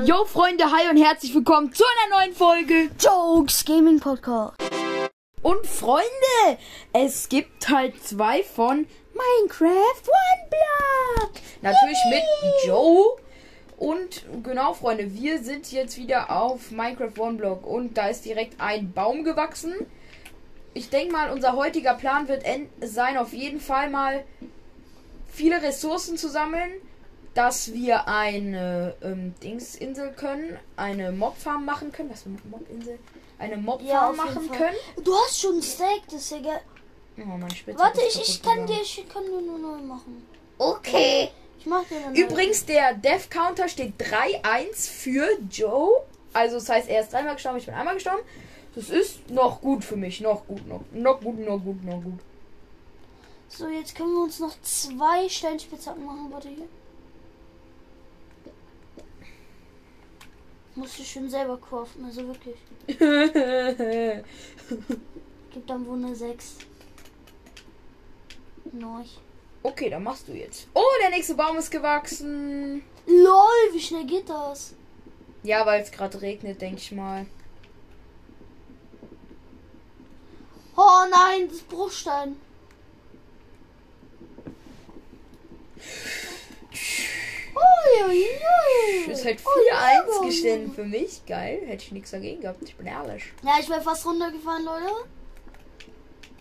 Yo Freunde, hi und herzlich willkommen zu einer neuen Folge Jokes Gaming Podcast. Und Freunde, es gibt Teil 2 von Minecraft One Block. Natürlich mit Joe. Und genau, Freunde, wir sind jetzt wieder auf Minecraft One Block und da ist direkt ein Baum gewachsen. Ich denke mal, unser heutiger Plan wird sein, auf jeden Fall mal viele Ressourcen zu sammeln, dass wir eine ähm, Dingsinsel können, eine Mobfarm machen können. Was für eine Mobinsel? Eine Mobfarm jeden machen können. Du hast schon ein Steak, das ist ja geil. Oh, meine Spitze Warte, ich, ich kann dir, ich kann dir nur neu machen. Okay. Ich mach dir eine Übrigens, der Death Counter steht 3-1 für Joe. Also das heißt, er ist dreimal gestorben, ich bin einmal gestorben. Das ist noch gut für mich. Noch gut, noch, noch gut, noch gut, noch gut. So, jetzt können wir uns noch zwei Steinspitzhacken machen. Warte hier. Musst du schon selber craften, also wirklich. Gibt dann wohl eine 6. Neu. okay, dann machst du jetzt. Oh, der nächste Baum ist gewachsen. LOL, wie schnell geht das? Ja, weil es gerade regnet, denke ich mal. Oh nein, das ist Bruchstein. Uiuiui. Das ist halt Oh, 4-1 gestanden für mich. Geil. Hätte ich nichts dagegen gehabt. Ich bin ehrlich. Ja, ich wäre fast runtergefallen, Leute.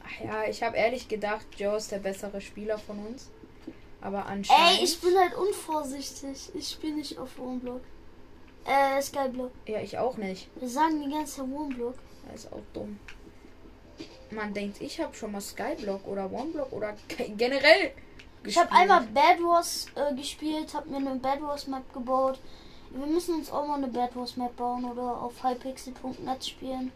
Ach ja, ich habe ehrlich gedacht, Joe ist der bessere Spieler von uns. Aber anscheinend. Ey, ich bin halt unvorsichtig. Ich spiele nicht auf Wohnblock. Äh, Skyblock. Ja, ich auch nicht. Wir sagen die ganze Wohnblock. Das ist auch dumm. Man denkt, ich habe schon mal Skyblock oder Oneblock oder ge- generell Ich habe einmal Bad Wars äh, gespielt, habe mir eine Bad Wars Map gebaut. Wir müssen uns auch mal eine Bad Wars Map bauen oder auf hypixel.net spielen.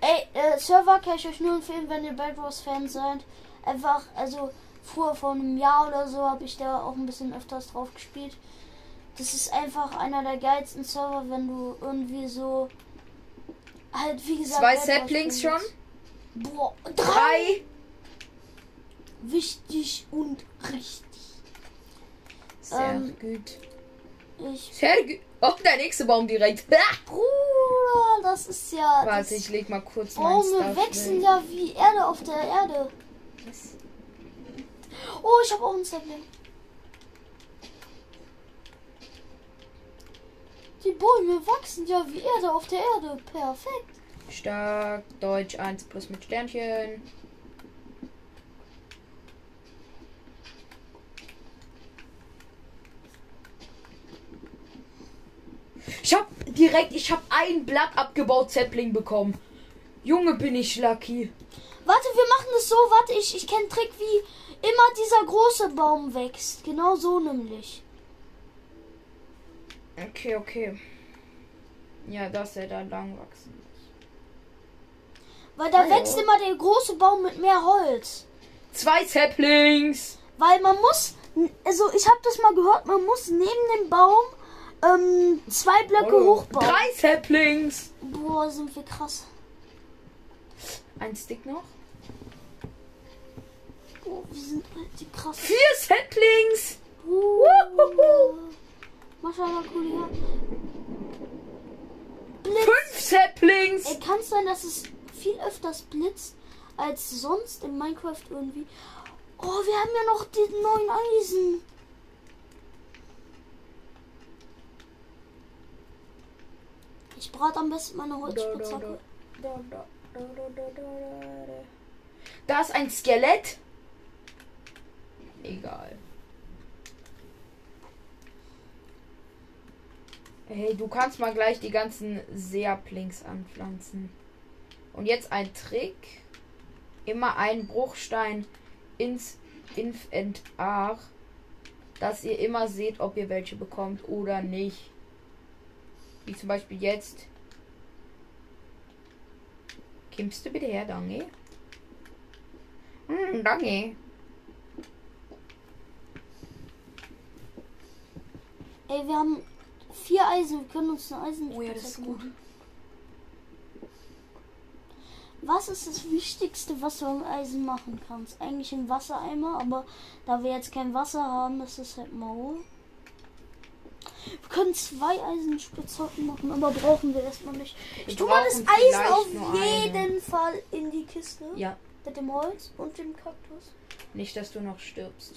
Ey, äh, Server kann ich euch nur empfehlen, wenn ihr Bad Wars Fans seid. Einfach, also früher vor einem Jahr oder so habe ich da auch ein bisschen öfters drauf gespielt. Das ist einfach einer der geilsten Server, wenn du irgendwie so halt wie gesagt Zwei Saplings schon? Boah, drei. Drei. Wichtig und richtig. Sehr Ähm, gut. Ich Sehr gut. Oh, der nächste Baum direkt. Bruder, das ist ja. Warte, ich leg mal kurz Bäume Stuff wechseln ja wie Erde auf der Erde. Was? Oh, ich habe auch ein Sapling. Die Bäume wachsen ja wie Erde auf der Erde. Perfekt. Stark. Deutsch 1 plus mit Sternchen. Ich hab direkt, ich hab ein Blatt abgebaut, Zeppling bekommen. Junge, bin ich lucky. Warte, wir machen es so. Warte, ich, ich kenne Trick, wie immer dieser große Baum wächst. Genau so nämlich. Okay, okay. Ja, dass er da lang wachsen muss. Weil da Hallo. wächst immer der große Baum mit mehr Holz. Zwei Zeppelings. Weil man muss, also ich habe das mal gehört, man muss neben dem Baum ähm, zwei Blöcke hochbauen. Drei Zeppelings. Boah, sind wir krass. Ein Stick noch. Boah, wir sind richtig krass. Vier Zeppelings. Uh, Maschallah, Kollege. Blitz. Fünf Zeppelings. Ey, kann es sein, dass es viel öfters blitzt als sonst in Minecraft irgendwie? Oh, wir haben ja noch den neuen Eisen. Ich brate am besten meine Holzspitzhacke. Da ist ein Skelett. Egal. Hey, du kannst mal gleich die ganzen Saplings anpflanzen. Und jetzt ein Trick. Immer einen Bruchstein ins Inventar, dass ihr immer seht, ob ihr welche bekommt oder nicht. Wie zum Beispiel jetzt. Kimmst du bitte her, danke? Hm, danke. Ey, wir haben vier Eisen. Wir können uns eine Eisen. Oh ja, das ist gut. Was ist das Wichtigste, was du am Eisen machen kannst? Eigentlich ein Wassereimer, aber da wir jetzt kein Wasser haben, ist es halt mau. Können zwei Eisenspitzhacken machen, aber brauchen wir erstmal nicht. Ich tue mal das Eisen auf nur eine. jeden Fall in die Kiste. Ja, Mit dem Holz und dem Kaktus. nicht, dass du noch stirbst.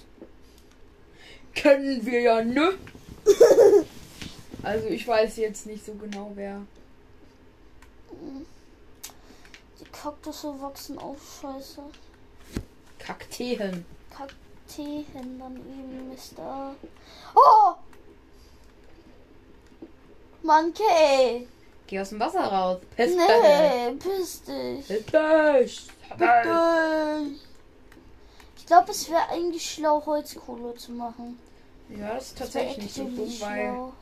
Können wir ja, ne? also ich weiß jetzt nicht so genau, wer. Die Kaktusse wachsen auf Scheiße. Kakteen. Kakteen dann eben ist da. Oh! Monkey! Geh aus dem Wasser raus. Piss Nee, piss dich. Piss dich. Bitte. Ich glaube, es wäre eigentlich schlau, Holzkohle zu machen. Ja, das ist Das tatsächlich nicht so dumm, weil schlau.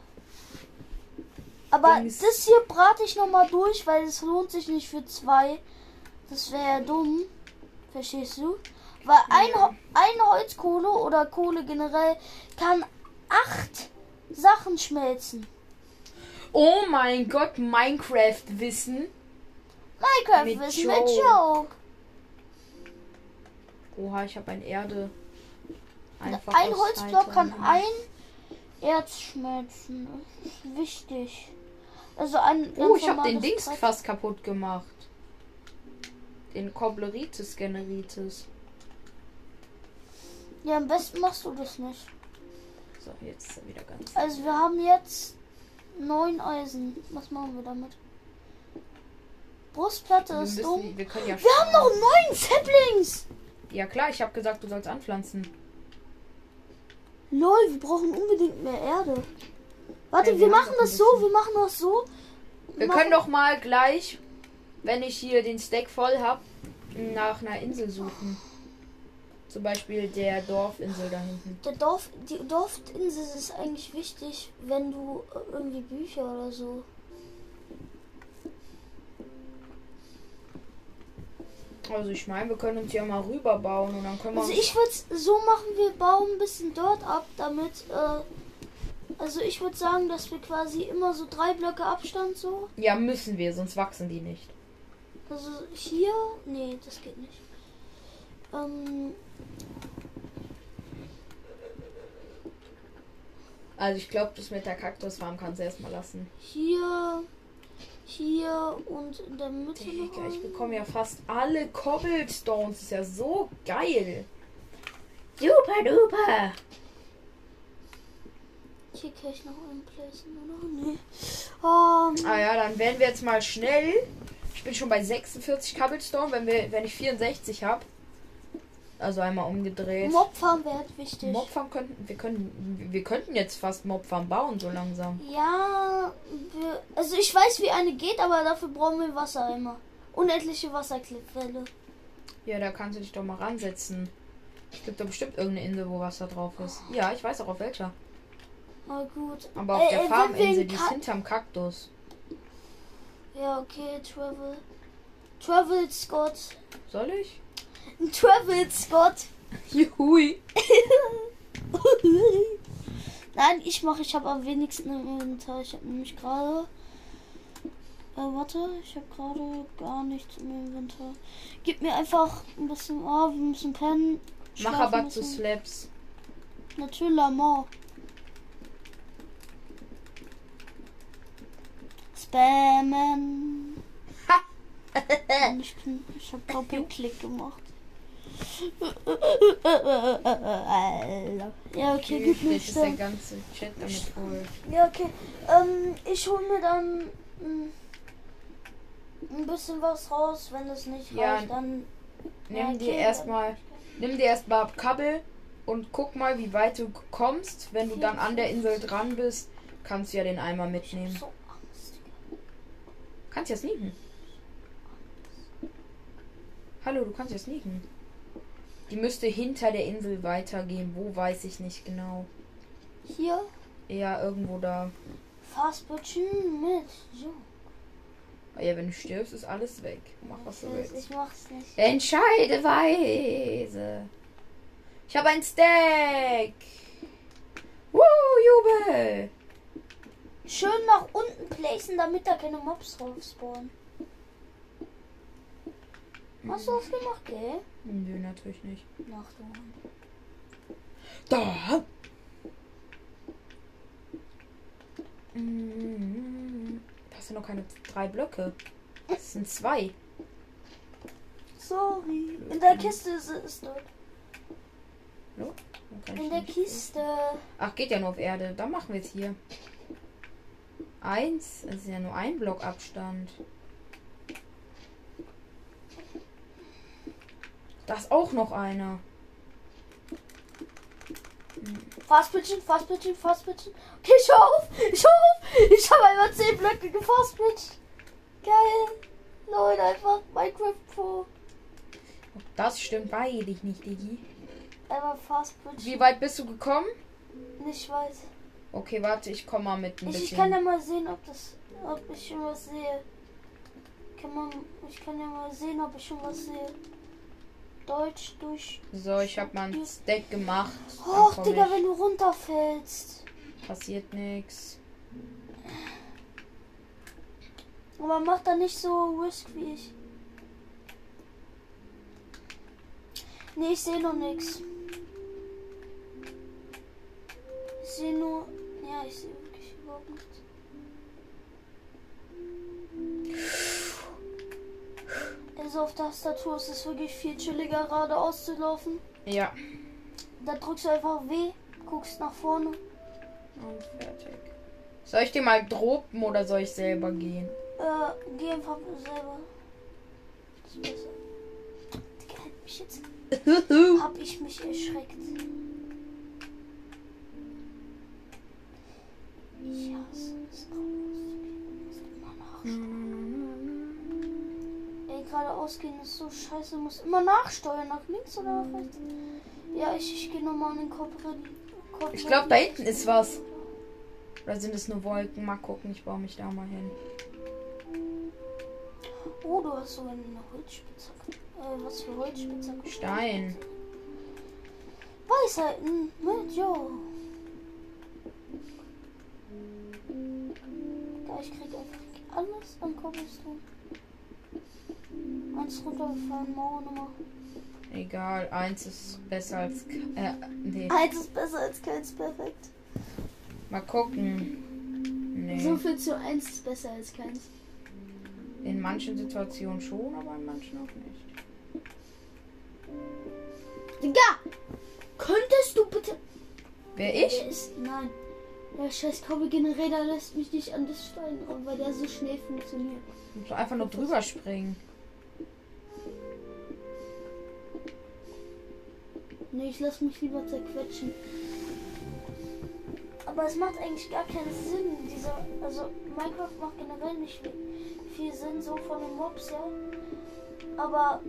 Aber Dings- das hier brate ich nochmal durch, weil es lohnt sich nicht für zwei. Das wäre ja dumm. Verstehst du? Weil ein, Ja. Eine Holzkohle oder Kohle generell kann acht Sachen schmelzen. Oh mein Gott, Minecraft-Wissen. Minecraft Mit mit Joke. Oha, ich habe ein Erde. Einfach ein Holzblock kann ein Erz schmelzen. Das ist wichtig. Also ein Oh, ich habe den Dings Brett. fast kaputt gemacht. Den Kobleritis Generitis. Ja, am besten machst du das nicht. So, jetzt ist er wieder ganz. Also wir haben jetzt neun Eisen. Was machen wir damit? Brustplatte Wir, ist müssen, dumm. wir ja. Wir haben noch neun Saplings! Ja klar, ich habe gesagt, du sollst anpflanzen. Lol, wir brauchen unbedingt mehr Erde. Warte, Ja, wir wir machen das so, wir machen das so. Wir Machen- können doch mal gleich, wenn ich hier den Stack voll habe, nach einer Insel suchen. Zum Beispiel der Dorfinsel da hinten. Der Dorf, die Dorfinsel ist eigentlich wichtig, wenn du äh, irgendwie Bücher oder so. Also ich meine, wir können uns ja mal rüberbauen und dann können wir Also ich würde so machen, wir bauen ein bisschen dort ab, damit, äh, also ich würde sagen, dass wir quasi immer so drei Blöcke Abstand so. Ja, müssen wir, sonst wachsen die nicht. Also hier, nee, das geht nicht. Ähm, Also ich glaube, das mit der Kaktusfarm kannst du erstmal lassen. hier, hier und in der Mitte. noch Digga, ich bekomme ja fast alle Cobblestones. Ist ja so geil. Super duper. Hier kann ich noch einen placen, oder? Nee. Ähm, Ah ja, dann werden wir jetzt mal schnell. Ich bin schon bei 46 Cobblestone, wenn wir, wenn ich 64 habe. Also einmal umgedreht. Mobfarm wäre wichtig. Mobfarm könnten wir können wir könnten jetzt fast Mobfarm bauen so langsam. Ja, wir, also ich weiß, wie eine geht, aber dafür brauchen wir Wassereimer. Unendliche Wasserquelle. Ja, da kannst du dich doch mal ransetzen. Es gibt doch bestimmt irgendeine Insel, wo Wasser drauf ist. Ja, ich weiß auch auf welcher. Na gut. Aber auf Äh, der äh, Farminsel, in die ist hinterm Kaktus. Ja, okay, Travel. Travel Scott. Soll ich? Travel Scott. Juhui. Nein, ich mache, ich habe am wenigsten im Inventar. Ich habe nämlich gerade. Äh, warte, ich habe gerade gar nichts im Inventar. Gib mir einfach ein bisschen. Oh, wir müssen pennen. Mach aber zu. Slaps. Natürlich, Spammen. Und ich bin, ich habe Doppelklick gemacht. Ja, okay, gib mir ist der ganze Chat damit voll. Ja, okay. Ähm, ich hol mir dann mm, ein bisschen was raus. Wenn es nicht Ja, reicht, dann. Nimm dir okay, erstmal, nimm dir erstmal Kabel und guck mal, wie weit du kommst. Wenn du dann an der Insel dran bist, kannst du ja den Eimer mitnehmen. So. Kannst ja sneaken. Hallo, du kannst ja sneaken. Die müsste hinter der Insel weitergehen. Wo weiß ich nicht genau. Hier, Eher irgendwo da. Fastbutchen mit. So. Ah Ja, wenn du stirbst, ist alles weg. Mach was du Ich, willst. ich mach's nicht. Entscheide weise. Ich habe ein Stack. Woo, Jubel. Schön nach unten placen, damit da keine Mobs drauf spawnen. Hast du das gemacht, gell? Nö, natürlich nicht. Nach du. Da. Das sind noch keine drei Blöcke. Das sind zwei. Sorry. In der Kiste ist es dort. Ich In der Kiste. Ach, geht ja nur auf Erde. Dann machen wir es hier. Eins. Das ist ja nur ein Block Abstand. Da ist auch noch einer. Fastpitchen, Fastpitchen, Fastpitchen. Okay, ich hör auf. Ich hör auf. Ich habe einmal 10 Blöcke gefastpitcht. Geil. Leute, einfach Minecraft Pro. Das stimmt, weiß ich nicht, Digi. Einmal Fastpitchen. Wie weit bist du gekommen? Nicht weit. Okay, warte, ich komme mal mit ein Ich, bisschen. ich kann ja mal sehen, ob das, ob ich schon was sehe. Kann man, ich kann ja mal sehen, ob ich schon was sehe. Deutsch durch. so, ich habe mal ein Stack gemacht. Och, Digga, wenn du runterfällst. Passiert nichts. Aber mach da nicht so risk wie ich. Nee, ich sehe noch nichts. Ich sehe nur. Ja, ich sehe Also auf Tastatur ist es wirklich viel chilliger geradeaus zu laufen. Ja. Da drückst du einfach W, guckst nach vorne. Und fertig. Soll ich dir mal droppen oder soll ich selber gehen? Äh, geh einfach selber. Das ist besser. Digga, hat mich jetzt. Hab ich mich erschreckt. Ich hasse es rauszugehen. Muss immer nachsteuern. Geradeaus gehen ist so scheiße. Muss immer nachsteuern. Nach links oder nach rechts? Ja, ich, ich gehe nochmal an den Kopf. Kopf Ich glaube, da hinten ist was. Oder sind es nur Wolken? Mal gucken, ich baue mich da mal hin. Oh, du hast sogar eine Holzspitzhacke. Äh, was für Holzspitzhacke? Stein. Weisheiten mit Jo. Ja, ich krieg einfach alles an Cobblestone. Eins runtergefallen, Mauer Nummer. Egal, eins ist besser als. Äh, nee. Eins ist besser als keins, perfekt. Mal gucken. Nee. So viel zu eins ist besser als keins. In manchen Situationen schon, aber in manchen auch nicht. Digga! Könntest du bitte. Wer ich? Der ist. Nein. Der scheiß Generator lässt mich nicht an das Stein ran, weil der so schnell funktioniert. Du musst einfach nur drüber springen. Nee, ich lass mich lieber zerquetschen. Aber es macht eigentlich gar keinen Sinn, dieser. Also Minecraft macht generell nicht viel, Sinn, so von den Mobs, ja. Aber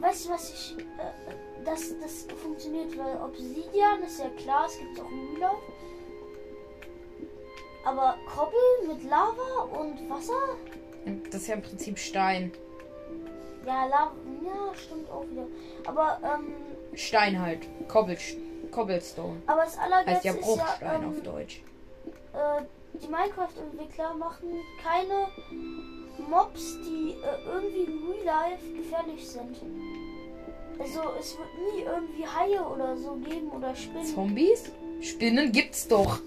weißt du was ich. Äh, das, das funktioniert, weil Obsidian ist ja klar, es gibt auch Müller. Aber Kobbel mit Lava und Wasser? Das ist ja im Prinzip Stein. Ja, Lava. Ja, stimmt auch wieder. Aber, ähm, Stein halt. Cobble, Cobblestone. aber das Heißt Allergeilste ja ist Bruchstein ja, auf ähm, Deutsch. äh, die Minecraft-Entwickler machen keine Mobs, die äh, irgendwie in Real Life gefährlich sind. Also es wird nie irgendwie Haie oder so geben oder Spinnen. Zombies? Spinnen gibt's doch.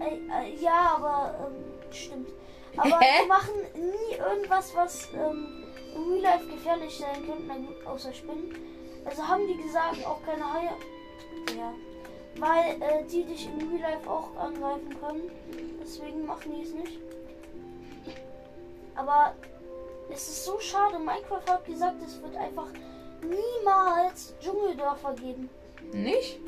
Äh, äh, ja, aber ähm, stimmt. Aber die machen nie irgendwas, was ähm, in Real Life gefährlich sein könnte, außer Spinnen. Also haben die gesagt, auch keine Haie. Ja. Weil äh, die dich in Real Life auch angreifen können. Deswegen machen die es nicht. Aber es ist so schade. Minecraft hat gesagt, es wird einfach niemals Dschungeldörfer geben. Nicht?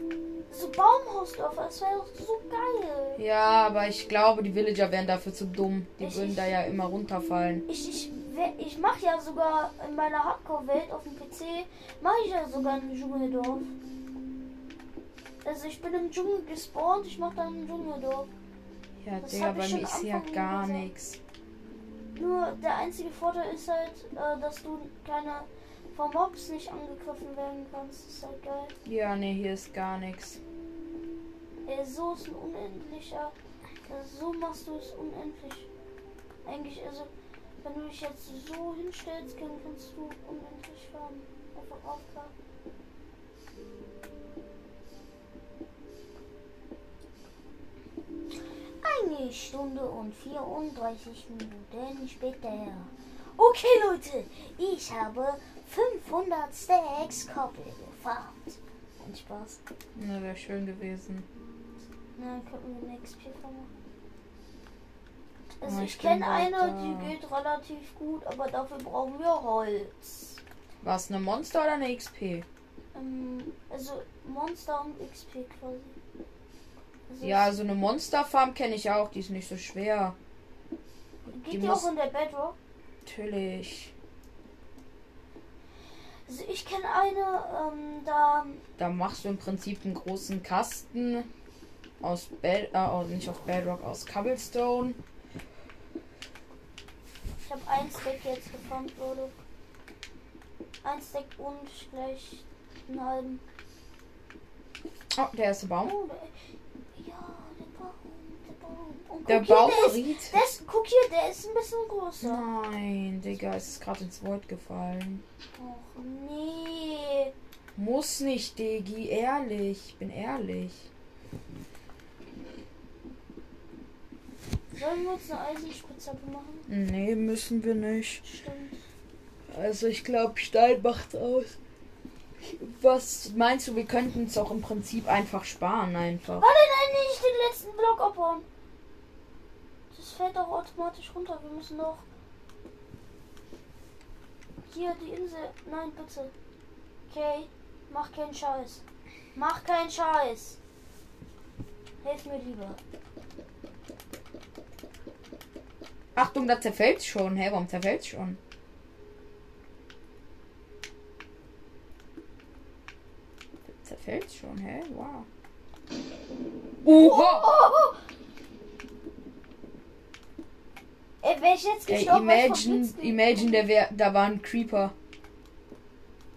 So Baumhausdörfer, das wäre doch so geil. Ja, aber ich glaube, die Villager wären dafür zu dumm. Die Ich- würden da ja immer runterfallen. Ich, ich, ich mache ja sogar in meiner Hardcore-Welt auf dem PC, mache ich ja sogar ein Dschungeldorf. Also ich bin im Dschungel gespawnt, ich mache dann ein Dschungeldorf. Ja, Das Digga, bei mir ist ja gar nichts. Nur der einzige Vorteil ist halt, äh, dass du keine von Mobs nicht angegriffen werden kannst. Das ist halt geil. Ja, nee, hier ist gar nichts. Ey, so ist ein unendlicher. Also so machst du es unendlich. Eigentlich, also, wenn du dich jetzt so hinstellst, dann kannst du unendlich fahren. Einfach aufklappen. Ein Eine Stunde und 34 Minuten später. Okay, Leute, ich habe 500 Stacks Koppel gefarmt. Ein Spaß. Na, wäre schön gewesen. Na, könnten wir eine XP vermachen. Also Oh, ich kenne eine, die geht relativ gut, aber dafür brauchen wir Holz. War es eine Monster oder eine XP? Ähm, also Monster und XP quasi. Also Ja, so eine Monsterfarm kenne ich auch. Die ist nicht so schwer. geht die die auch in der Bedrock. Natürlich. Also ich kenne eine, ähm, da Da machst du im Prinzip einen großen Kasten aus Bed äh, nicht aus Bedrock, aus Cobblestone. Ich habe ein Stack jetzt gefarmt wurde. Ein Stack und gleich einen halben. Oh, der erste Baum. Oh, der, ja, der Baum, der Baum. Und Der Baum riet. der ist, guck hier, der ist ein bisschen größer. Nein, Digga, es ist gerade ins Void gefallen. Och nee. Muss nicht, Digi, ehrlich. Ich bin ehrlich. Sollen wir uns eine Eisenspitzhacke machen? Nee, müssen wir nicht. Stimmt. Also ich glaube, Stein macht's aus. Was meinst du, wir könnten es auch im Prinzip einfach sparen, einfach. Warte, nein, nicht den letzten Block abbauen. Das fällt doch automatisch runter. Wir müssen noch. Hier die Insel. Nein, bitte. Okay. Mach keinen Scheiß. Mach keinen Scheiß. Hilf mir lieber. Achtung, da zerfällt schon. Hä, warum zerfällt schon? Zerfällt schon, hä? Wow. Oha! Oh! Ey, wäre ich jetzt Ey, wär ich imagine, imagine, der wär, da war ein Creeper.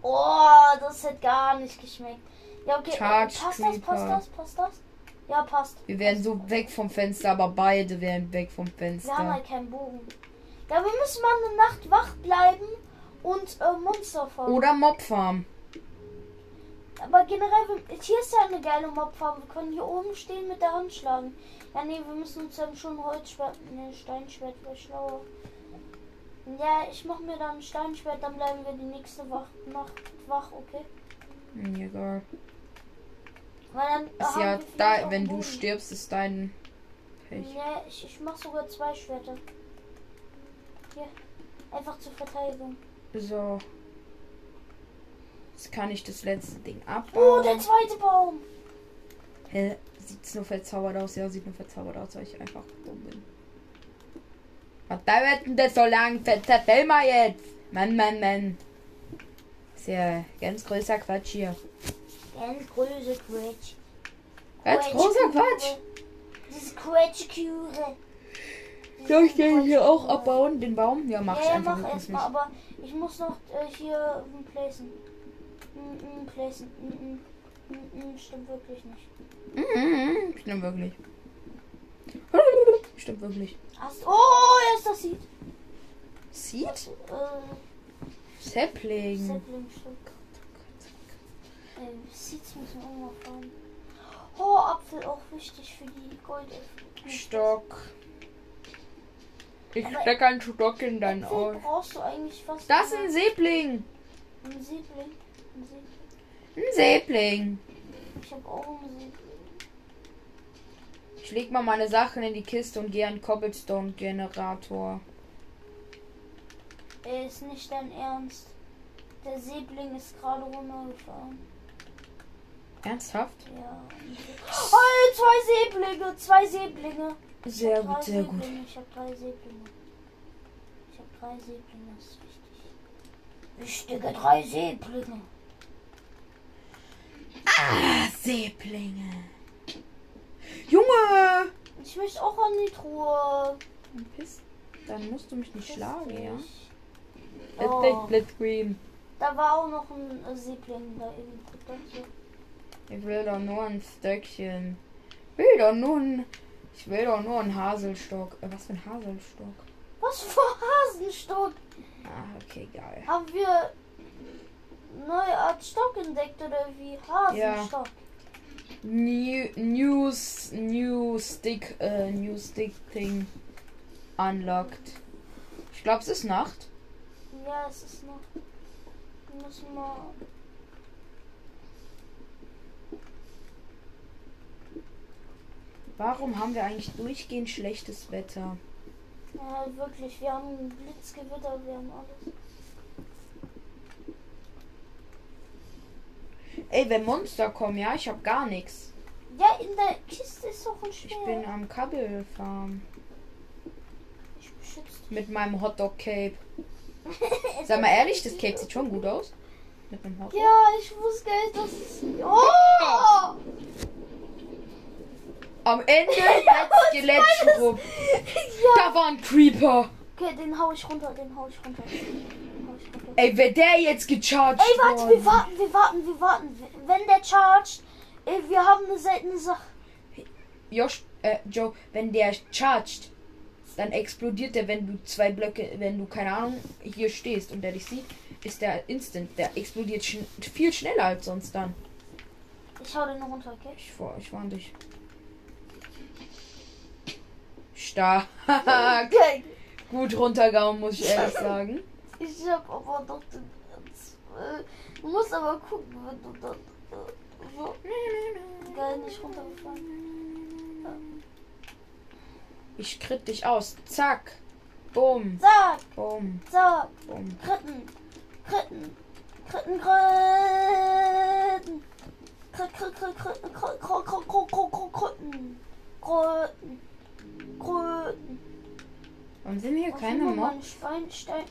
Oh, das hat gar nicht geschmeckt. Ja, okay. Charge passt das, passt Creeper. das, passt das? Ja, passt. Wir wären so weg vom Fenster, aber beide wären weg vom Wir haben Fenster. halt keinen Bogen. Ja, wir müssen mal eine Nacht wach bleiben und äh, Monster fangen. Oder Mobfarm. Aber generell, wir- hier ist ja eine geile Mobfarm. Wir können hier oben stehen mit der Hand schlagen. Ja, nee, wir müssen uns dann schon Holzschwert, ne, Steinschwert, wäre schlauer. Ja, ich mach mir dann ein Steinschwert, dann bleiben wir die nächste wach, Nacht wach, okay? Hm, egal. Ist ja da, wenn du stirbst, ist dein Pech. Ja, ich, ich mach sogar zwei Schwerter. Hier. Einfach zur Verteidigung. So. Jetzt kann ich das letzte Ding Oh, abbauen. der zweite Baum. Hä? Sieht's nur verzaubert aus? Ja, sieht nur verzaubert aus, weil ich einfach dumm bin. Was dauert denn das so lang? Erzähl mal jetzt! Mann, Mann, Mann. Ist ja ganz großer Quatsch hier. Ganz große Quetsch. Ganz großer Quatsch! Diese Quetschküre. Soll ich den hier auch abbauen, den Baum? Ja, mach Ja, ich ja, einfach. mach erstmal, aber ich muss noch äh, hier ähm, placen. Mm, mm, placen. Mm, mm. Mm, mm, stimmt wirklich nicht. Mhm, Stimmt wirklich. Stimmt wirklich. Hast oh, erst das sieht. Seed? Äh, Sapling. Sapling, stimmt. Äh, Seeds müssen wir auch mal fahren. Oh, Apfel auch wichtig für die Gold. Stock. Ich Aber- steck einen Stock in dein Ohr. brauchst du eigentlich fast. Das ist ein Säbling. ein Siebling. Ein Siebling. Ein Säbling. Ich habe auch einen Siebling. Ich leg mal meine Sachen in die Kiste und gehe an den Cobblestone-Generator. Ey, ist nicht dein Ernst. Der Säbling ist gerade runtergefahren. Ernsthaft? Ja. Oh, zwei Säblinge, zwei Säblinge. Ich Sehr gut, sehr gut. Säblinge, Ich habe drei Säblinge. Ich habe drei Säblinge, das ist wichtig. Wichtige drei Säblinge. Ah, Säblinge. Junge! Ich möchte auch an die Truhe. Piss. Dann musst du mich nicht schlagen, ja? Oh. Jetzt nicht Blitzscreen. Da war auch noch ein Säbling da eben. Ich will doch nur ein Stöckchen. Ich will doch nur ein. Ich will doch nur einen Haselstock. Äh, was für ein Haselstock? Was für Hasenstock? Ah, okay, geil. Haben wir neue Art Stock entdeckt oder wie? Hasenstock. New, News, New Stick, äh, New Stick Thing unlocked. Ich glaube, es ist Nacht. Ja, es ist. Wir müssen mal. Warum haben wir eigentlich durchgehend schlechtes Wetter? Ja, wirklich. Wir haben Blitzgewitter, wir haben alles. Ey, wenn Monster kommen, ja, ich habe gar nichts. Ja, in der Kiste ist doch ein Schwert. Ich bin am Kabelfarm Ich beschütze mit meinem Hotdog Cape. Sag mal ehrlich, das Cape sieht schon gut aus. Mit einem Hotdog. Ja, ich wusste gar nicht, dass es. Oh! Am Ende hat Skelettschrupp. ja. Da war ein Creeper. Okay, den hau ich runter, den hau ich runter. Den hau ich runter. Ey, wer der jetzt gecharged Ey, warte, worden? wir warten, wir warten, wir warten. Wenn der charged, ey, wir haben eine seltene Sache. Josh, äh, Joe, wenn der charged, dann explodiert der, wenn du zwei Blöcke, wenn du, keine Ahnung, hier stehst und der dich sieht, ist der instant. Der explodiert schn viel schneller als sonst dann. Ich hau den runter, okay? Ich, vor, ich warne dich. Stark. Gut runtergehauen, muss ich ehrlich sagen. Ich hab aber doch den. Äh, du musst aber gucken, wenn du dann. Äh, so. Geil, nicht runtergefallen. Ich kritt dich aus. Zack. Bumm. Zack, Bumm. zack. Bumm. Kritten. Kritten. Kritten, Kritten. Krit, krit, krit, kritten, krit, krit, krit, krit, krit, krit, kritten. Kritten. Kritten. Warum sind hier Auf keine Mobs?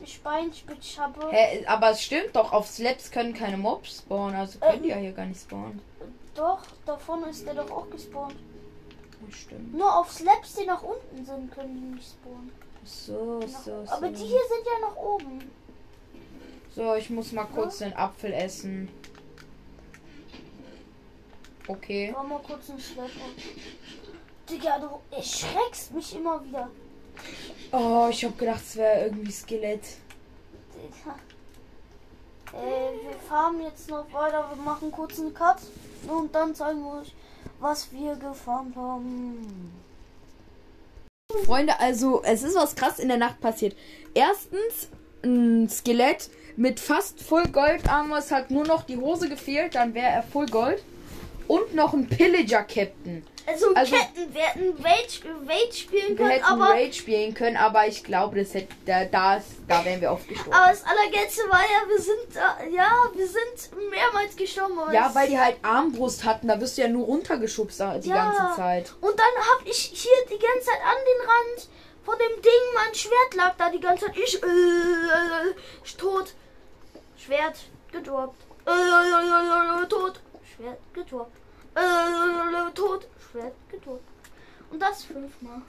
Speinspitz habe. Hä, aber es stimmt doch, auf Slaps können keine Mobs spawnen, also können die ja hier gar nicht spawnen. Doch, da vorne ist der doch auch gespawnt. Das stimmt. Nur auf Slaps, die nach unten sind, können die nicht spawnen. So, Nach- so, so. Aber die hier sind ja nach oben. So, ich muss mal kurz den Apfel essen. Okay. War mal kurz ein Schlepper. Digga, du erschreckst mich immer wieder. Oh, ich hab gedacht, es wäre irgendwie Skelett. Digga. Äh, wir fahren jetzt noch weiter. Wir machen kurz einen Cut. Und dann zeigen wir euch, was wir gefarmt haben. Freunde, also es ist was krass in der Nacht passiert. Erstens ein Skelett mit fast Full Gold Armor. Es hat nur noch die Hose gefehlt, dann wäre er Full Gold. Und noch ein Pillager Captain. Also, Also- Ketten, wir hätten Rage, Rage spielen Wir können, hätten aber, Raid spielen können, aber ich glaube, das hätte, da, da, ist- da wären wir oft gestorben. aber das Allergeilste war ja, wir sind, ja, wir sind mehrmals gestorben. Ja, weil die halt Armbrust hatten, da wirst du ja nur runtergeschubst äh, die Ja. ganze Zeit. Und dann hab ich hier die ganze Zeit an den Rand von dem Ding, mein Schwert lag da die ganze Zeit. Ich, äh, äh, tot. Schwert gedroppt. Äh, äh, äh, tot. Schwert gedroppt. Äh, äh, äh, tot. Schwert gedroppt. Und das fünfmal.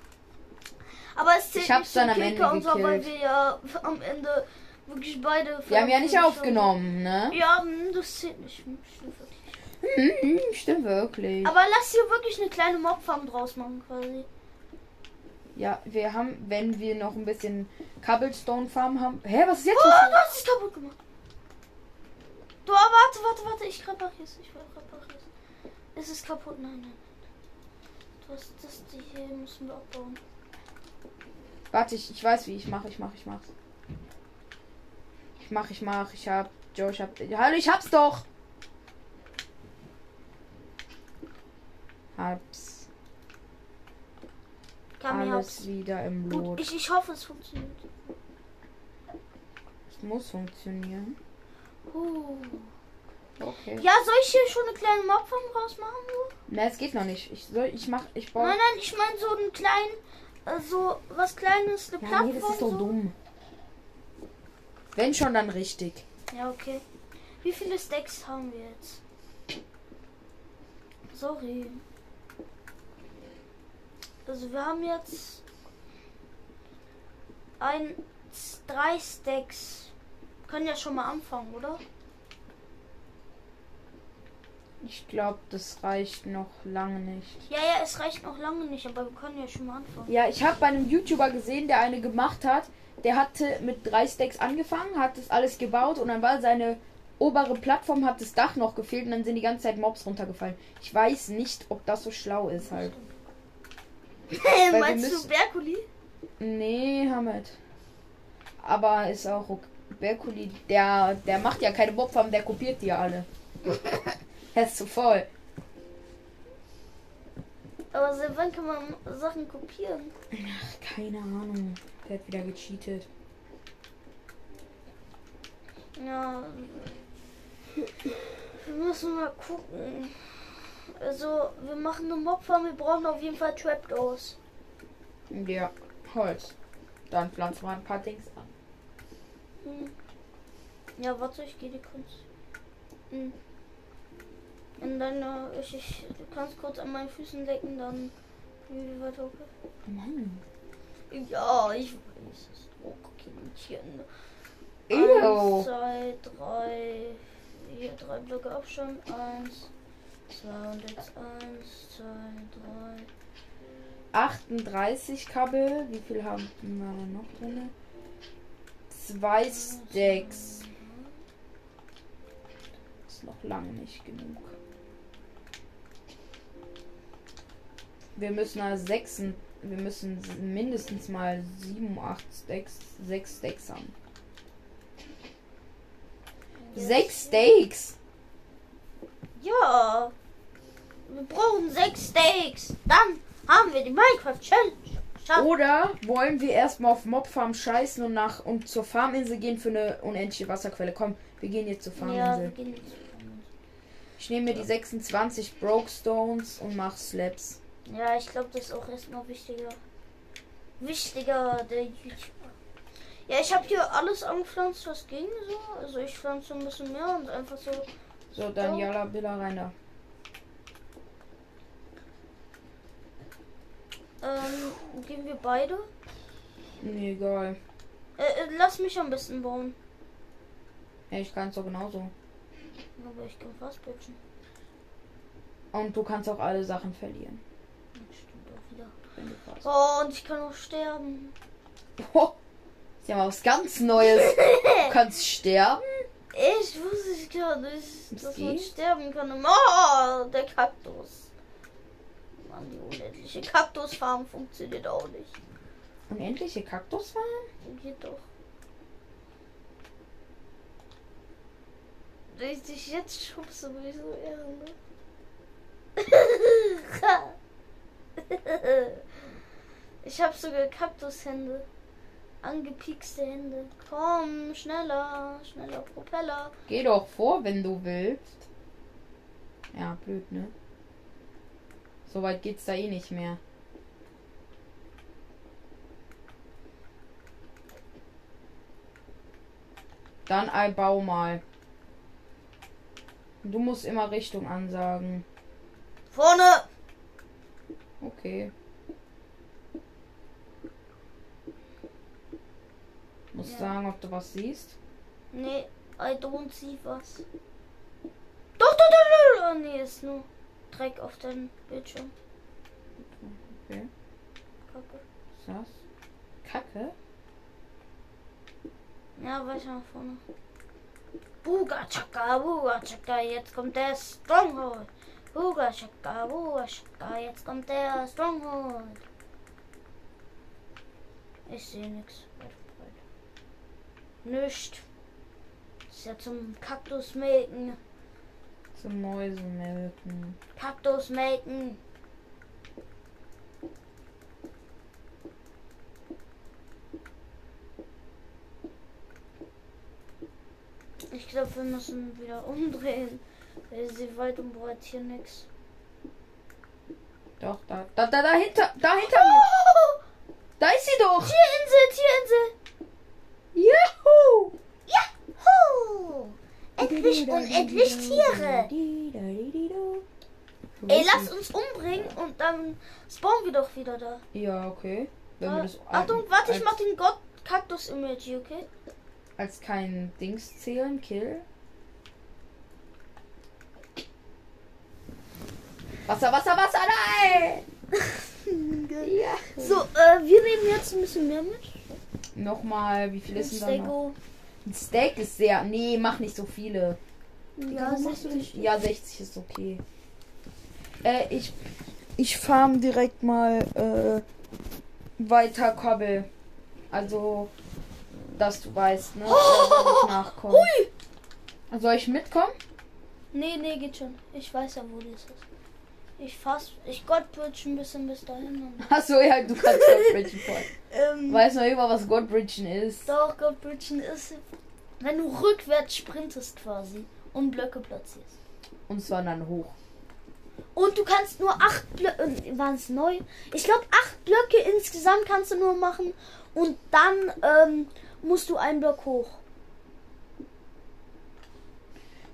Aber es zählt Ich hab's nicht dann am Ende und so, weil wir ja am Ende wirklich beide. Wir haben ja nicht aufgenommen, ne? Ja, hm, das zählt nicht. Hm, Stimmt wirklich. Mhm, Stimmt wirklich. Aber lass hier wirklich eine kleine Mobfarm draus machen, quasi. Ja, wir haben, wenn wir noch ein bisschen Cobblestone Farm haben. Hä, was ist jetzt Oh, du hast es kaputt gemacht. Du, warte, warte, warte, ich repariere es. Ich repariere es. Es ist kaputt. Nein, nein, Du hast das, die hier müssen wir abbauen. Warte, ich, ich weiß wie ich mache, ich mache, ich mache. Ich mache, ich mache, ich hab. Joe, ich hab. Hallo, ich hab's doch! Hab's Kann alles hab's. wieder im Gut, Lot. ich, ich hoffe, es funktioniert. Es muss funktionieren. Uh. Okay. Ja, soll ich hier schon eine kleine Mobfarm rausmachen? Du? Ne, es geht noch nicht. Ich soll, ich mach, ich baue. Nein, nein, ich meine so einen kleinen, äh, so was Kleines, eine Ja, Plattform. nee, das ist doch so. dumm. Wenn schon, dann richtig. Ja, okay. Wie viele Stacks haben wir jetzt? Sorry. Also wir haben jetzt ein drei Stacks. Können ja schon mal anfangen, oder? Ich glaube, das reicht noch lange nicht. Ja, ja, es reicht noch lange nicht, aber wir können ja schon mal anfangen. Ja, ich habe bei einem YouTuber gesehen, der eine gemacht hat. Der hatte mit drei Stacks angefangen, hat das alles gebaut und dann war seine obere Plattform hat das Dach noch gefehlt und dann sind die ganze Zeit Mobs runtergefallen. Ich weiß nicht, ob das so schlau ist halt. Hey, meinst müssen- du Berkuli? Nee, Hamid. Aber ist auch okay. Berkuli, der, der macht ja keine Mobfarm, der kopiert die ja alle. er ist zu voll. Aber seit wann kann man Sachen kopieren? Ach, keine Ahnung. Der hat wieder gecheatet. Ja. Wir müssen mal gucken. Also, wir machen eine Mobfarm, wir brauchen auf jeden Fall Trapdoors. Ja, Holz. Dann pflanzen wir ein paar Dings an. Hm. Ja, warte, ich gehe die Kunst. Hm. In deiner, ich, ich, du kannst kurz an meinen Füßen lecken, dann gehen wir weiter, okay? Mann. Ja, ich weiß es. Oh, Kindchen. Ew. Eins, zwei, drei. Hier drei Blöcke Abstand. Eins, zwei und jetzt eins, zwei, drei. 38 Kabel. Wie viel haben wir noch drin? Zwei Stacks. Ist noch lange nicht genug. Wir müssen also sechs, wir müssen mindestens mal sieben, acht Stacks, sechs Stacks haben. Sechs Steaks. Ja. Wir brauchen sechs Steaks. Dann haben wir die Minecraft Challenge. Schaff- Oder wollen wir erstmal auf Mobfarm scheißen und nach und zur Farminsel gehen für eine unendliche Wasserquelle? Komm, wir gehen jetzt zur ja, Farminsel. jetzt. Ich nehme mir die 26 Broke Stones und mach Slaps. Ja, ich glaube, das ist auch erstmal wichtiger. Wichtiger, der YouTuber. Ja, ich habe hier alles angepflanzt, was ging so. Also ich pflanze ein bisschen mehr und einfach so. So, dann Jalla Billa rein da. Ähm, gehen wir beide? Nee, egal. Äh, äh, lass mich am besten bauen. Ja, ich kann es doch genauso. Aber ich kann fast pitchen. Und du kannst auch alle Sachen verlieren. Wieder. Oh, und ich kann auch sterben. Oh, ja mal was ganz Neues. Du kannst sterben? Ich wusste ich gar nicht, Das dass man geht? sterben kann. Oh, der Kaktus. Mann, die unendliche Kaktusfarm funktioniert auch nicht. Unendliche Kaktusfarm? Geht doch. Wenn ich dich jetzt schubse, bin ich so irre. ich habe sogar Kaktushände. Angepiekste Hände. Komm, schneller, schneller Propeller. Geh doch vor, wenn du willst. Ja, blöd, ne? So weit geht's da eh nicht mehr. Dann ein Bau mal. Du musst immer Richtung ansagen. Vorne! Okay. Muss Ja. sagen, ob du was siehst. Nee, I don't see was. Doch, doch, doch, doch. Oh, nee, ist nur Dreck auf deinem Bildschirm. Okay. Kacke. Was ist das? Kacke? Ja, weiter nach vorne. Buga Chaka, Buga Chaka, jetzt kommt der Stronghold. Buga Chaka, Buga Chaka, jetzt kommt der Stronghold. Ich sehe nichts. Nicht. Ist ja zum Kaktus melken. Zum Mäusemelken. Kaktus melken. Ich glaube, wir müssen wieder umdrehen. Sie weit um braucht hier nichts. Doch, da, da, da, dahinter, dahinter mir. Da ist sie doch. Tierinsel, Tierinsel. Juhu. Juhu! Endlich unendlich Tiere. Ey, lass uns umbringen und dann spawnen wir doch wieder da. Ja, okay. Wenn Ah, Achtung, warte, ich mach den Gott Kaktus-Emoji, okay? als kein Dings zählen, Kill. Wasser, Wasser, Wasser, nein! ja. So, äh, wir nehmen jetzt ein bisschen mehr mit. Nochmal, wie viel ist denn da noch? Ein Steak ist sehr. Nee, mach nicht so viele. Ja, Warum machst du 60. nicht? Ja, 60 ist okay. Äh, ich. Ich farm direkt mal äh, weiter Kobbel. Also, dass du weißt, ne? Oder wenn ich nachkomme. Soll ich mitkommen? Nee, nee, geht schon. Ich weiß ja, wo das ist. Ich fass. Ich Godbridge ein bisschen bis dahin. Und, Achso, ja, du kannst Godbridgen voll. ähm, Weiß noch immer, was Godbridgen ist. Doch, Godbridgen ist, wenn du rückwärts sprintest quasi und Blöcke platzierst. Und zwar dann hoch. Und du kannst nur acht Blöcke, waren es neu? Ich glaube, acht Blöcke insgesamt kannst du nur machen und dann ähm, musst du einen Block hoch.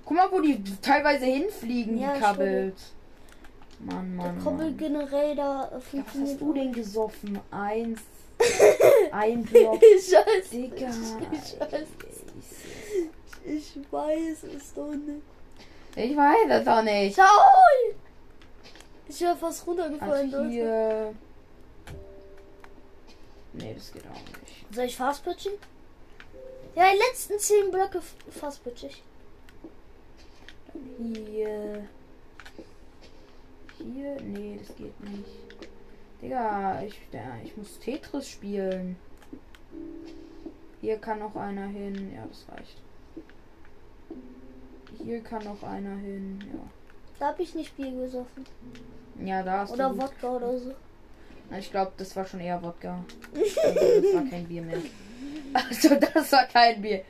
Guck mal, wo die teilweise hinfliegen, Ja, die ich Kabels. Mann, Der Mann, Kobbel Mann. generell da äh, Ja, was funktioniert. hast du denn gesoffen? Eins. ein Block. Ich weiß, Digga. ich weiß, ich weiß es doch nicht. Ich weiß es doch nicht. Schau! Ich wäre fast runtergefallen. Also hier. Nee, das geht auch nicht. Soll ich fastpitchen? Ja, die letzten zehn Blöcke fastpitch ich. Hier. Hier. Nee, das geht nicht. Digga, ich, ja, ich muss Tetris spielen. Hier kann noch einer hin. Ja, das reicht. Hier kann noch einer hin. Ja. Da hab ich nicht Bier gesoffen. Ja, da hast Oder Wodka oder so. Na, Ich glaube, das war schon eher Wodka. Also, das war kein Bier mehr. Also, das war kein Bier.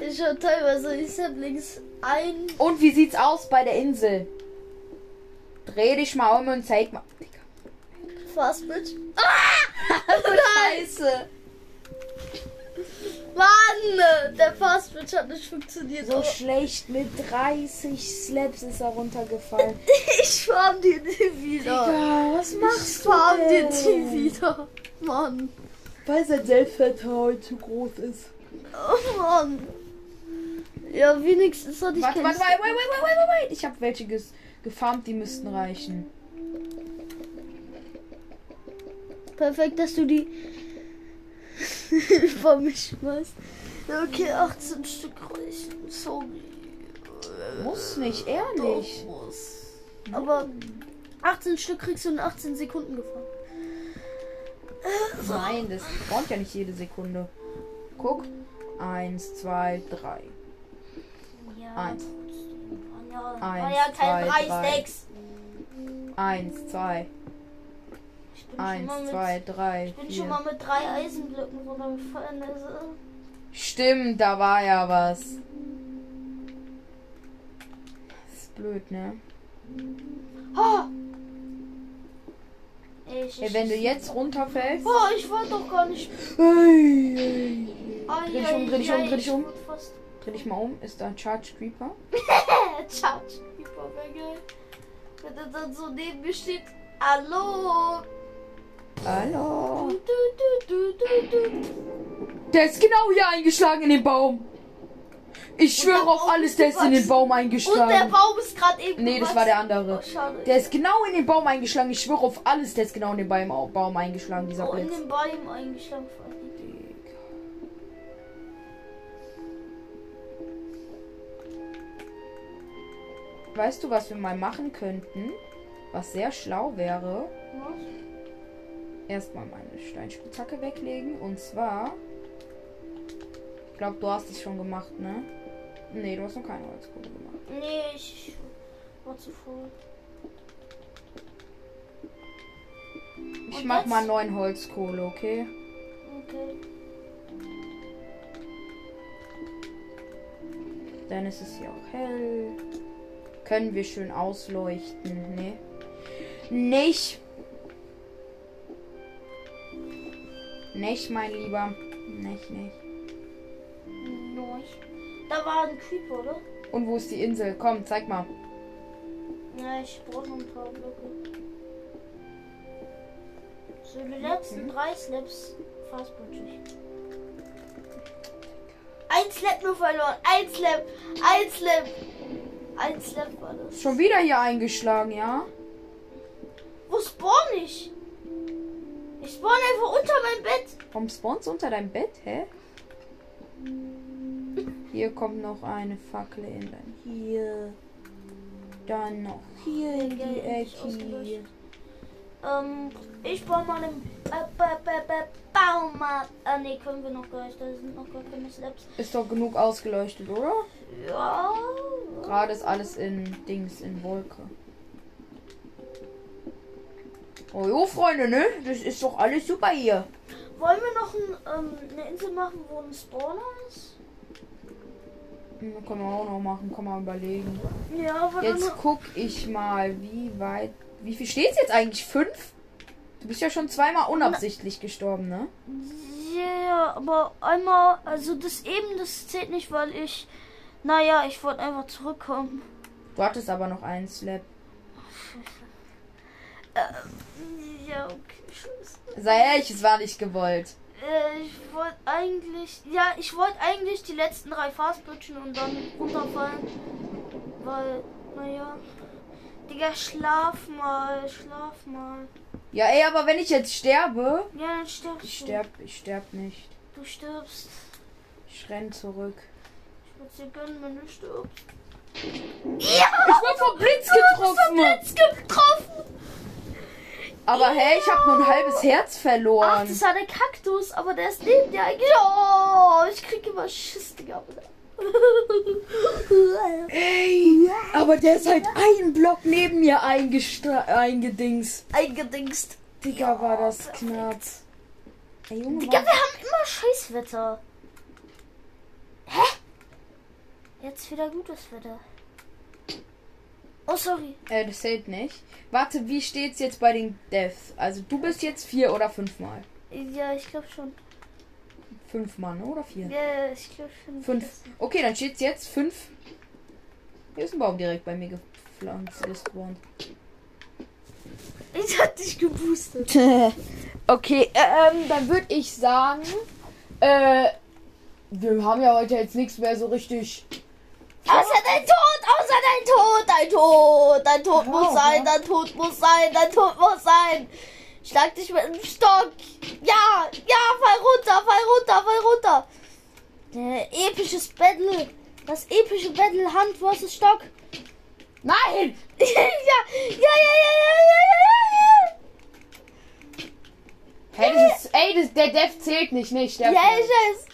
Ich hab teilweise die Saplings ein. Und wie sieht's aus bei der Insel? Dreh dich mal um und zeig mal. Digga. Fastpitch. Ah! Scheiße. Mann! Der Fastpitch hat nicht funktioniert. So schlecht mit 30 Slaps ist er runtergefallen. ich farm dir die wieder. Digga, was Ich machst du farm dir die wieder. Mann. Weil sein Selbstvertrauen zu groß ist. Oh Mann. Ja, wenigstens hatte ich Warte, warte, warte, wait, wait, wait, wait, wait. Ich habe welche ges gefarmt, die müssten reichen. Perfekt, dass du die vor mich schmeißt. Okay, 18 Stück reichen. Sorry. Muss nicht, ehrlich. Doch, muss. Aber 18 Stück kriegst du in 18 Sekunden gefahren. Nein, das braucht ja nicht jede Sekunde. Guck. Eins, zwei, drei. Ja. Eins. Ja, Eins, war ja kein zwei, drei. Dex. Eins, zwei, Ich bin, schon eins, mal mit, zwei, drei, ich bin vier. schon mal mit drei Eisenblöcken runtergefallen. Also. Stimmt, da war ja was. Das ist blöd, ne? Ha! Ich, Ey, wenn du jetzt runterfällst. Boah, ich wollte doch gar nicht. Hey, hey. Ah, Dreh dich um, dreh dich um, dreh dich um. Ich. Dreh dich mal um. Ist da ein Charge Creeper? Charge Keeper wäre geil. Wenn er dann so neben mir steht. Hallo! Hallo. Du, du, du. Der ist genau hier eingeschlagen in den Baum. Ich schwöre der auf alles, der ist in den. Baum Und der eingeschlagen. Baum ist gerade eben. Nee, das war der andere. Oh. Der ist genau in den Baum eingeschlagen. Ich schwöre auf alles, der ist genau in den Baum, Baum eingeschlagen, dieser oh, in Blitz. den Baum eingeschlagen. vor allem. Weißt du, was wir mal machen könnten? Was sehr schlau wäre? Was? Erstmal meine Steinspitzhacke weglegen. Und zwar. Ich glaube, du hast es schon gemacht, ne? Nee, du hast noch keine Holzkohle gemacht. Nee, ich war zu voll. Ich Und mach jetzt? mal neun Holzkohle, okay? Okay. Dann ist es hier auch hell. Können wir schön ausleuchten, ne? Nicht. Nicht, mein Lieber. Nicht, nicht. Da war ein Creeper, oder? Und wo ist die Insel? Komm, zeig mal. Ja, ich brauche noch ein paar Blöcke. So, die letzten drei Slaps fast ich. Ein Slap nur verloren. Ein Slap. Ein Slap. Ein Slap war das. Schon wieder hier eingeschlagen, ja? Wo spawn ich? Ich spawn einfach unter meinem Bett. Warum spawnst du unter deinem Bett, hä? Hier kommt noch eine Fackel in. Dann hier. Dann noch hier in die Ecke. Ähm, ich baue mal ba Baumarkt. Ah, nee, können wir noch gar nicht. Da sind noch gar keine Slaps. Ist doch genug ausgeleuchtet, oder? Ja. Gerade ist alles in Dings, in Wolke. Oh jo, Freunde, ne? Das ist doch alles super hier. Wollen wir noch ein, ähm, eine Insel machen, wo ein Spawner ist? Hm, Können wir auch noch machen, kann man überlegen. Ja, aber Jetzt guck ich mal, wie weit. Wie viel steht jetzt eigentlich? Fünf? Du bist ja schon zweimal unabsichtlich gestorben, ne? Ja, aber einmal, also das eben, das zählt nicht, weil ich. Naja, ich wollte einfach zurückkommen. Du hattest aber noch einen Slap. Ja, okay, scheiße. Sei ehrlich, es war nicht gewollt. Äh, ich wollte eigentlich. Ja, ich wollte eigentlich die letzten drei Fastbridgen und dann runterfallen. Weil, naja. Digga, schlaf mal, schlaf mal. Ja, ey, aber wenn ich jetzt sterbe. Ja, dann stirbst Ich du. sterb, ich sterb nicht. Du stirbst. Ich renn zurück. Dir gönnen, wenn du stirbst. Ich wurde vom Blitz getroffen. Blitz getroffen! Aber hey, ich habe nur ein halbes Herz Ach, verloren. das war der Kaktus, aber der ist neben dir eigentlich. Oh, ich krieg immer Schiss, Digga. Ey, aber der ist halt einen Block neben mir eingestra- eingedings. Eingedingst. Digga, war das knapp. Ey, Junge, Digga, wir haben immer Scheißwetter. Hä? Jetzt wieder gutes Wetter. Oh, sorry. Äh, das zählt nicht. Warte, wie steht's jetzt bei den Deaths? Also du bist jetzt vier oder fünfmal. Ja, ich glaube schon. Fünfmal, ne? Oder vier? Ja, ich glaube schon. Fünf. Okay, dann steht's jetzt fünf. Hier ist ein Baum direkt bei mir gepflanzt. gespawnt. Ich hab dich geboostet. okay, ähm, dann würde ich sagen, äh, wir haben ja heute jetzt nichts mehr so richtig. Außer dein Tod, außer dein Tod, dein Tod, dein Tod Ja, muss sein, ja. dein Tod muss sein, dein Tod muss sein. Schlag dich mit dem Stock. Ja, ja, fall runter, fall runter, fall runter. Der episches Battle. Das epische Battle Hand vs Stock. Nein! ja, ja, ja, ja, ja, ja, ja, Hey, das ist, ey, das, der Death zählt nicht, ne? Ich ja, ja. Ja, ich weiß.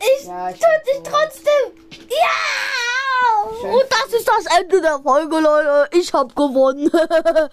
Ich Ja, ich töte dich trotzdem. Ja! Schön. Und das ist das Ende der Folge, Leute. Ich hab gewonnen.